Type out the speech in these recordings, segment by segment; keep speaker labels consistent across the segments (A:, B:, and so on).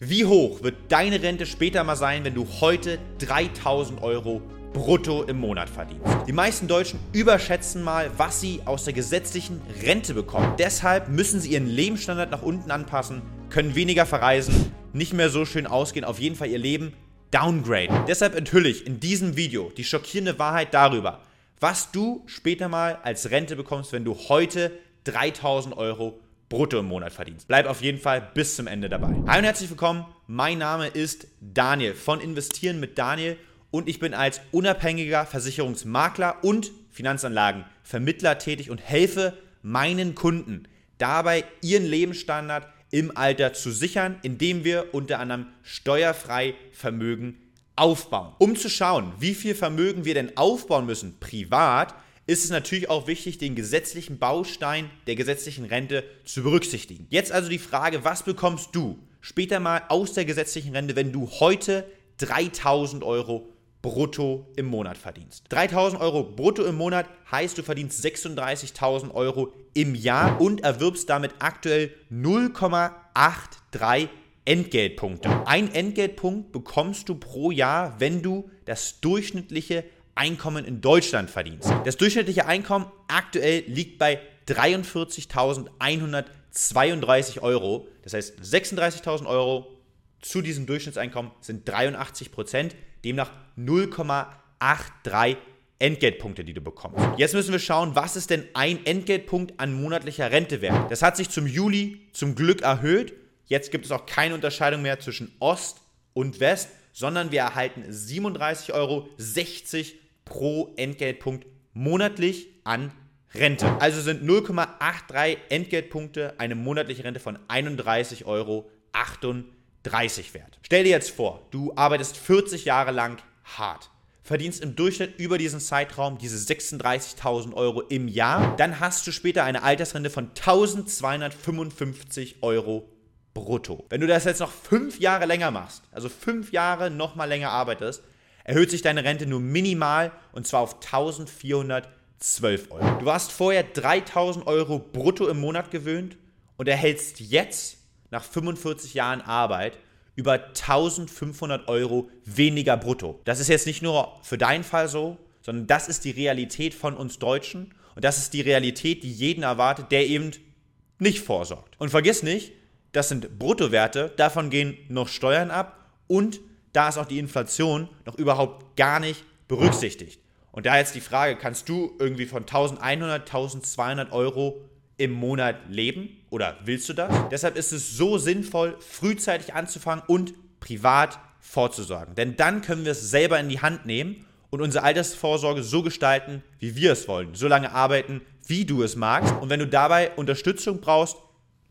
A: Wie hoch wird deine Rente später mal sein, wenn du heute 3000 Euro brutto im Monat verdienst? Die meisten Deutschen überschätzen mal, was sie aus der gesetzlichen Rente bekommen. Deshalb müssen sie ihren Lebensstandard nach unten anpassen, können weniger verreisen, nicht mehr so schön ausgehen, auf jeden Fall ihr Leben downgraden. Deshalb enthülle ich in diesem Video die schockierende Wahrheit darüber, was du später mal als Rente bekommst, wenn du heute 3000 Euro brutto im Monat verdienst. Bleib auf jeden Fall bis zum Ende dabei. Hi und herzlich willkommen. Mein Name ist Daniel von Investieren mit Daniel und ich bin als unabhängiger Versicherungsmakler und Finanzanlagenvermittler tätig und helfe meinen Kunden dabei, ihren Lebensstandard im Alter zu sichern, indem wir unter anderem steuerfrei Vermögen aufbauen. Um zu schauen, wie viel Vermögen wir denn aufbauen müssen privat, ist es natürlich auch wichtig, den gesetzlichen Baustein der gesetzlichen Rente zu berücksichtigen. Jetzt also die Frage, was bekommst du später mal aus der gesetzlichen Rente, wenn du heute 3000 Euro brutto im Monat verdienst. 3000 Euro brutto im Monat heißt, du verdienst 36.000 Euro im Jahr und erwirbst damit aktuell 0,83 Entgeltpunkte. Ein Entgeltpunkt bekommst du pro Jahr, wenn du das durchschnittliche Einkommen in Deutschland verdienst. Das durchschnittliche Einkommen aktuell liegt bei 43.132 Euro. Das heißt, 36.000 Euro zu diesem Durchschnittseinkommen sind 83 Prozent, demnach 0,83 Entgeltpunkte, die du bekommst. Jetzt müssen wir schauen, was ist denn ein Entgeltpunkt an monatlicher Rente wert? Das hat sich zum Juli zum Glück erhöht. Jetzt gibt es auch keine Unterscheidung mehr zwischen Ost und West, sondern wir erhalten 37,60 Euro pro Entgeltpunkt monatlich an Rente. Also sind 0,83 Entgeltpunkte eine monatliche Rente von 31,38 Euro wert. Stell dir jetzt vor, du arbeitest 40 Jahre lang hart, verdienst im Durchschnitt über diesen Zeitraum diese 36.000 Euro im Jahr, dann hast du später eine Altersrente von 1255 Euro brutto. Wenn du das jetzt noch fünf Jahre länger machst, also fünf Jahre nochmal länger arbeitest, erhöht sich deine Rente nur minimal und zwar auf 1412 Euro. Du warst vorher 3000 Euro brutto im Monat gewöhnt und erhältst jetzt nach 45 Jahren Arbeit über 1500 Euro weniger brutto. Das ist jetzt nicht nur für deinen Fall so, sondern das ist die Realität von uns Deutschen und das ist die Realität, die jeden erwartet, der eben nicht vorsorgt. Und vergiss nicht, das sind Bruttowerte, davon gehen noch Steuern ab und da ist auch die Inflation noch überhaupt gar nicht berücksichtigt. Und da jetzt die Frage, kannst du irgendwie von 1100, 1200 Euro im Monat leben oder willst du das? Deshalb ist es so sinnvoll, frühzeitig anzufangen und privat vorzusorgen. Denn dann können wir es selber in die Hand nehmen und unsere Altersvorsorge so gestalten, wie wir es wollen. So lange arbeiten, wie du es magst. Und wenn du dabei Unterstützung brauchst,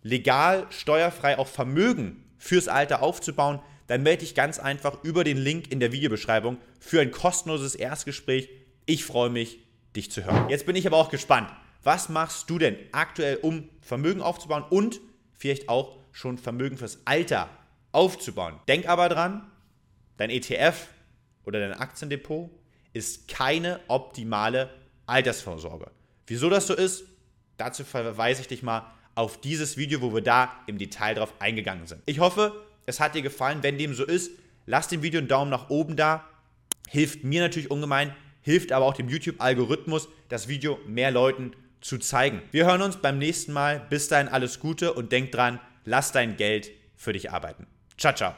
A: legal, steuerfrei auch Vermögen fürs Alter aufzubauen, dann melde dich ganz einfach über den Link in der Videobeschreibung für ein kostenloses Erstgespräch. Ich freue mich, dich zu hören. Jetzt bin ich aber auch gespannt. Was machst du denn aktuell, um Vermögen aufzubauen und vielleicht auch schon Vermögen fürs Alter aufzubauen? Denk aber dran, dein ETF oder dein Aktiendepot ist keine optimale Altersvorsorge. Wieso das so ist, dazu verweise ich dich mal auf dieses Video, wo wir da im Detail drauf eingegangen sind. Ich hoffe, es hat dir gefallen. Wenn dem so ist, lass dem Video einen Daumen nach oben da. Hilft mir natürlich ungemein, hilft aber auch dem YouTube-Algorithmus, das Video mehr Leuten zu zeigen. Wir hören uns beim nächsten Mal. Bis dahin alles Gute und denk dran, lass dein Geld für dich arbeiten. Ciao, ciao.